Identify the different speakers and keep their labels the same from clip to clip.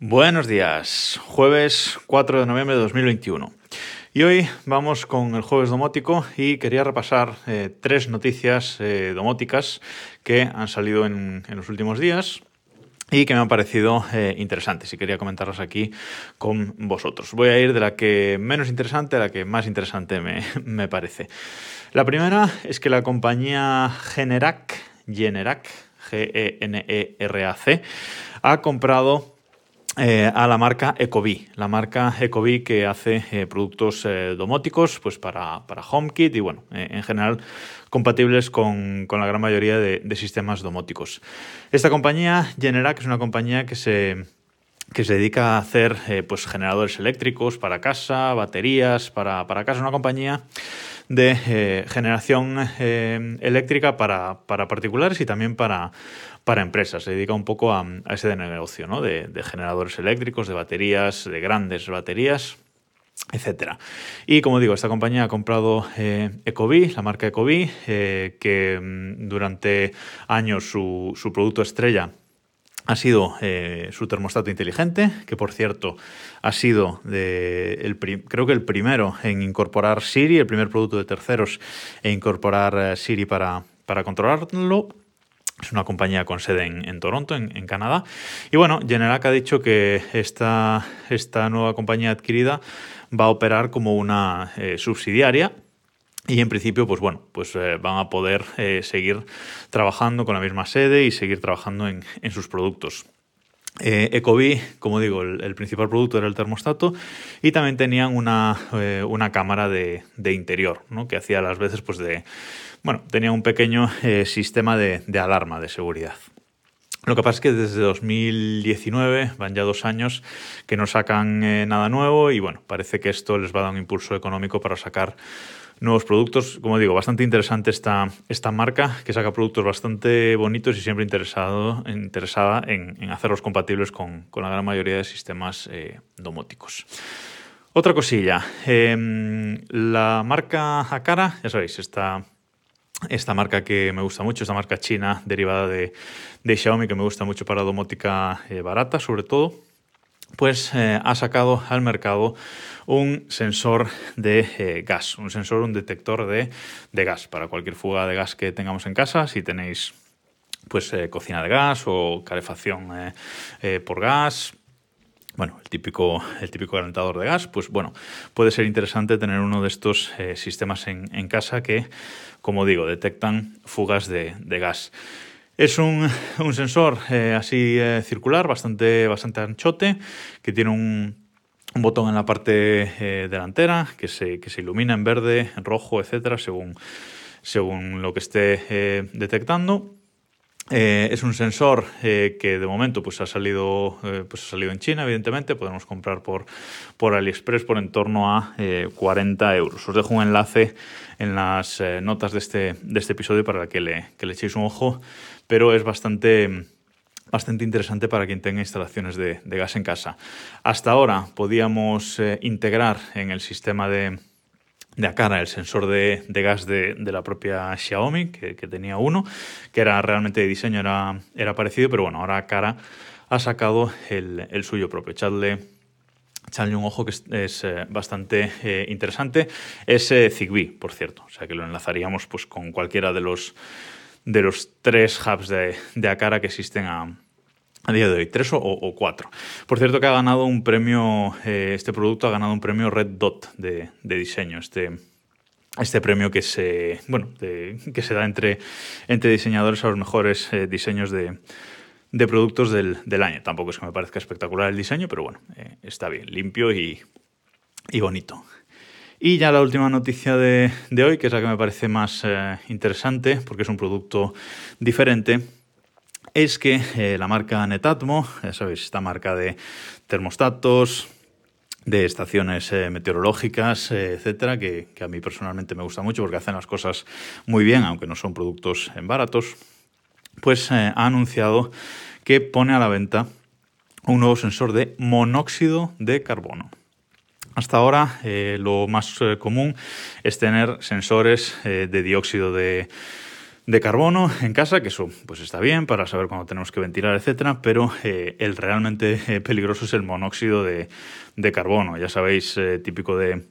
Speaker 1: Buenos días, jueves 4 de noviembre de 2021. Y hoy vamos con el jueves domótico y quería repasar eh, tres noticias eh, domóticas que han salido en, los últimos días y que me han parecido eh, interesantes y quería comentarlas aquí con vosotros. Voy a ir de la que menos interesante a la que más interesante me, me parece. La primera es que la compañía Generac, Generac, G-E-N-E-R-A-C, ha comprado eh, a la marca Ecobee, la marca Ecobee que hace eh, productos eh, domóticos pues para, para, HomeKit y bueno, en general compatibles con, la gran mayoría de, sistemas domóticos. Esta compañía, Generac, es una compañía que se, que se dedica a hacer pues generadores eléctricos para casa, baterías para, para casa, una compañía de generación eléctrica para, para particulares y también para, para empresas. Se dedica un poco a, ese negocio, ¿no? De, generadores eléctricos, de baterías, de grandes baterías, etcétera. Y como digo, esta compañía ha comprado eh, Ecobee, la marca Ecobee, eh, que mm, durante años su, producto estrella ha sido eh, su termostato inteligente, que por cierto ha sido el creo que el primero en incorporar Siri, el primer producto de terceros en incorporar Siri para, para controlarlo. Es una compañía con sede en, Toronto, en, Canadá. Y bueno, Generac ha dicho que esta, esta nueva compañía adquirida va a operar como una eh, subsidiaria y en principio, pues bueno, pues eh, van a poder eh, seguir trabajando con la misma sede y seguir trabajando en, sus productos. Eh, Ecobee, como digo, el, principal producto era el termostato y también tenían una, una cámara de, de interior, ¿no? que hacía las veces pues de, bueno, tenía un pequeño eh, sistema de, alarma de seguridad. Lo que pasa es que desde 2019, van ya dos años, que no sacan eh, nada nuevo y bueno, parece que esto les va a dar un impulso económico para sacar nuevos productos. Como digo, bastante interesante esta, esta marca, que saca productos bastante bonitos y siempre interesado, interesada en, hacerlos compatibles con, la gran mayoría de sistemas eh, domóticos. Otra cosilla, em, la marca Akara, ya sabéis, está esta marca que me gusta mucho, esta marca china derivada de, Xiaomi que me gusta mucho para domótica eh, barata sobre todo, pues eh, ha sacado al mercado un sensor de eh, gas, un sensor, un detector de, gas. Para cualquier fuga de gas que tengamos en casa, si tenéis pues cocina de gas o calefacción por gas, bueno, el típico, el típico calentador de gas, pues bueno, puede ser interesante tener uno de estos eh, sistemas en, casa que, como digo, detectan fugas de, gas. Es un, sensor eh, así eh, circular, bastante, bastante anchote, que tiene un, botón en la parte delantera que se, que se ilumina en verde, en rojo, etcétera, según, según lo que esté detectando. Eh, es un sensor eh, que de momento pues, ha, salido, eh, pues, ha salido en China, evidentemente. Podemos comprar por, por AliExpress por en torno a 40 euros. Os dejo un enlace en las notas de este, de este episodio para que le, que echéis un ojo, pero es bastante bastante interesante para quien tenga instalaciones de gas en casa. Hasta ahora podíamos integrar en el sistema de, de cara el sensor de, gas de, la propia Xiaomi, que, tenía uno, que era realmente de diseño, era, era parecido, pero bueno, ahora cara ha sacado el, suyo propio. Echadle, echadle, un ojo que es, eh, bastante eh, interesante. Es eh, Zigbee, por cierto, o sea que lo enlazaríamos pues, con cualquiera de los, de los tres hubs de, de Akara que existen a, a día de hoy, tres o, cuatro. Por cierto que ha ganado un premio, eh, este producto ha ganado un premio Red Dot de, diseño, este, este premio que se, bueno, que se da entre, entre diseñadores a los mejores eh, diseños de, productos del, año. Tampoco es que me parezca espectacular el diseño, pero bueno, eh, está bien, limpio y, bonito. Y ya la última noticia de, de, hoy, que es la que me parece más interesante, porque es un producto diferente, es que eh, la marca Netatmo, ya sabéis, esta marca de termostatos, de estaciones eh, meteorológicas, eh, etcétera, que, a mí personalmente me gusta mucho porque hacen las cosas muy bien, aunque no son productos baratos, pues ha anunciado que pone a la venta un nuevo sensor de monóxido de carbono. Hasta ahora lo más común es tener sensores de dióxido de de carbono en casa, que eso pues está bien para saber cuándo tenemos que ventilar, etcétera, pero eh, el realmente eh, peligroso es el monóxido de, carbono. Ya sabéis, eh, típico de,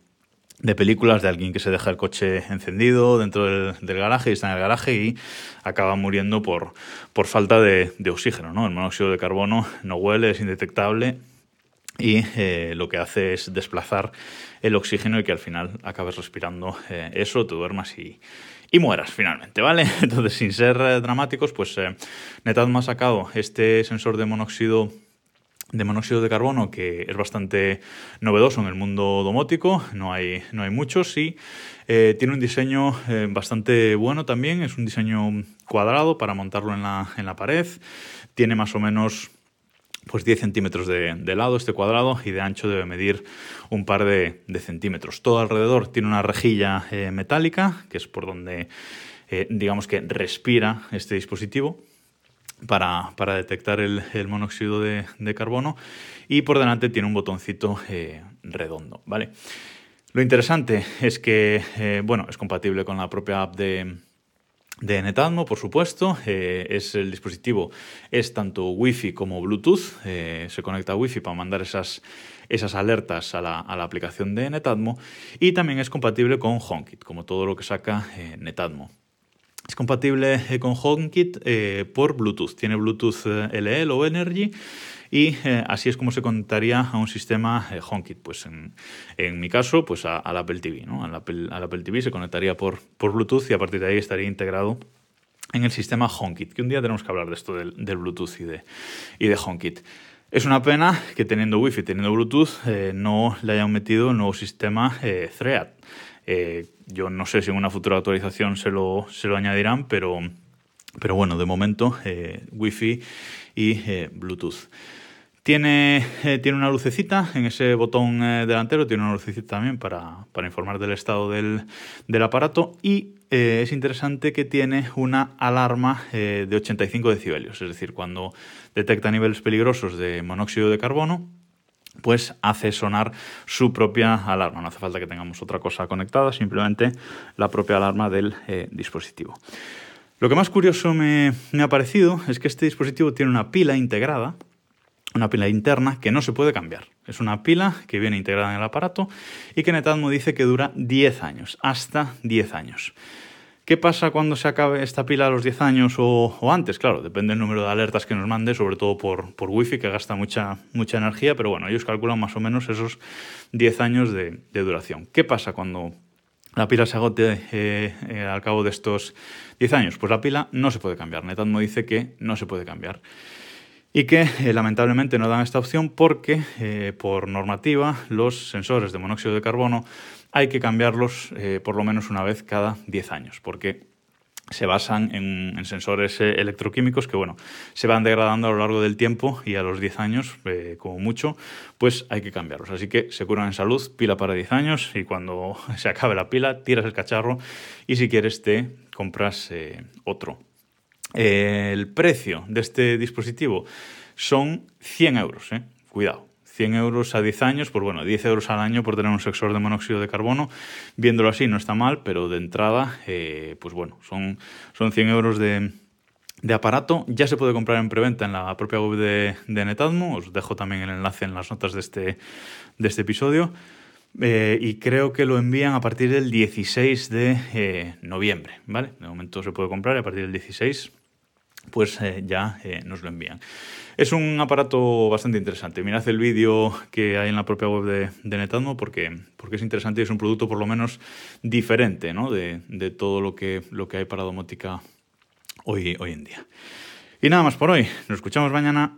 Speaker 1: películas de alguien que se deja el coche encendido dentro del, garaje y está en el garaje y acaba muriendo por, por falta de, oxígeno. ¿no? El monóxido de carbono no huele, es indetectable y lo que hace es desplazar el oxígeno y que al final acabes respirando eso, te duermas y, y mueras finalmente, ¿vale? Entonces, sin ser eh, dramáticos, pues eh, Netatmo ha sacado este sensor de monóxido de monóxido de carbono que es bastante novedoso en el mundo domótico, no hay, no hay muchos y eh, tiene un diseño bastante bueno también, es un diseño cuadrado para montarlo en la, en la pared, tiene más o menos pues 10 centímetros de, lado este cuadrado y de ancho debe medir un par de, centímetros. Todo alrededor tiene una rejilla eh, metálica, que es por donde eh, digamos que respira este dispositivo. Para, detectar el, monóxido de, carbono y por delante tiene un botoncito eh, redondo, ¿vale? Lo interesante es que, bueno, es compatible con la propia app de, de Netatmo, por supuesto. Eh, es el dispositivo, es tanto Wi-Fi como Bluetooth. Eh, se conecta a Wi-Fi para mandar esas, esas alertas a la, aplicación de Netatmo. Y también es compatible con HomeKit, como todo lo que saca eh, Netatmo. Es compatible con HomeKit por Bluetooth. Tiene Bluetooth LE o Energy y eh, así es como se conectaría a un sistema eh, HomeKit. Pues en, mi caso, pues al Apple TV. ¿no? Al Apple, Apple, TV se conectaría por, Bluetooth y a partir de ahí estaría integrado en el sistema HomeKit, que un día tenemos que hablar de esto del, Bluetooth y de, y de HomeKit. Es una pena que teniendo Wi-Fi, teniendo Bluetooth, eh, no le hayan metido el nuevo sistema Thread. yo no sé si en una futura actualización se lo, se lo añadirán, pero, pero bueno, de momento Wi-Fi y Bluetooth. Tiene, eh, tiene una lucecita en ese botón eh, delantero, tiene una lucecita también para, informar del estado del, aparato y eh, es interesante que tiene una alarma de 85 decibelios, es decir, cuando detecta niveles peligrosos de monóxido de carbono, pues hace sonar su propia alarma. No hace falta que tengamos otra cosa conectada, simplemente la propia alarma del dispositivo. Lo que más curioso me, me ha parecido es que este dispositivo tiene una pila integrada una pila interna que no se puede cambiar. Es una pila que viene integrada en el aparato y que Netatmo dice que dura 10 años, hasta 10 años. ¿Qué pasa cuando se acabe esta pila a los 10 años o, antes? Claro, depende del número de alertas que nos mande, sobre todo por, por Wi-Fi, que gasta mucha, mucha energía, pero bueno, ellos calculan más o menos esos 10 años de, duración. ¿Qué pasa cuando la pila se agote eh, eh, al cabo de estos 10 años? Pues la pila no se puede cambiar. Netatmo dice que no se puede cambiar y que eh, lamentablemente no dan esta opción porque eh, por normativa los sensores de monóxido de carbono hay que cambiarlos eh, por lo menos una vez cada 10 años porque se basan en, sensores electroquímicos que bueno, se van degradando a lo largo del tiempo y a los 10 años, como mucho, pues hay que cambiarlos. Así que se curan en salud, pila para 10 años y cuando se acabe la pila tiras el cacharro y si quieres te compras otro. Eh, el precio de este dispositivo son 100 euros, eh. cuidado. 100 euros a 10 años, pues bueno, 10 euros al año por tener un sensor de monóxido de carbono. Viéndolo así no está mal, pero de entrada, eh, pues bueno, son, son 100 euros de, aparato. Ya se puede comprar en preventa en la propia web de, de Netatmo. Os dejo también el enlace en las notas de este, de este episodio. y creo que lo envían a partir del 16 de noviembre, ¿vale? De momento se puede comprar a partir del 16 pues eh, ya eh, nos lo envían. Es un aparato bastante interesante. Mirad el vídeo que hay en la propia web de, de Netatmo porque, porque es interesante y es un producto por lo menos diferente ¿no? de, de, todo lo que, lo que hay para domótica hoy, hoy en día. Y nada más por hoy. Nos escuchamos mañana.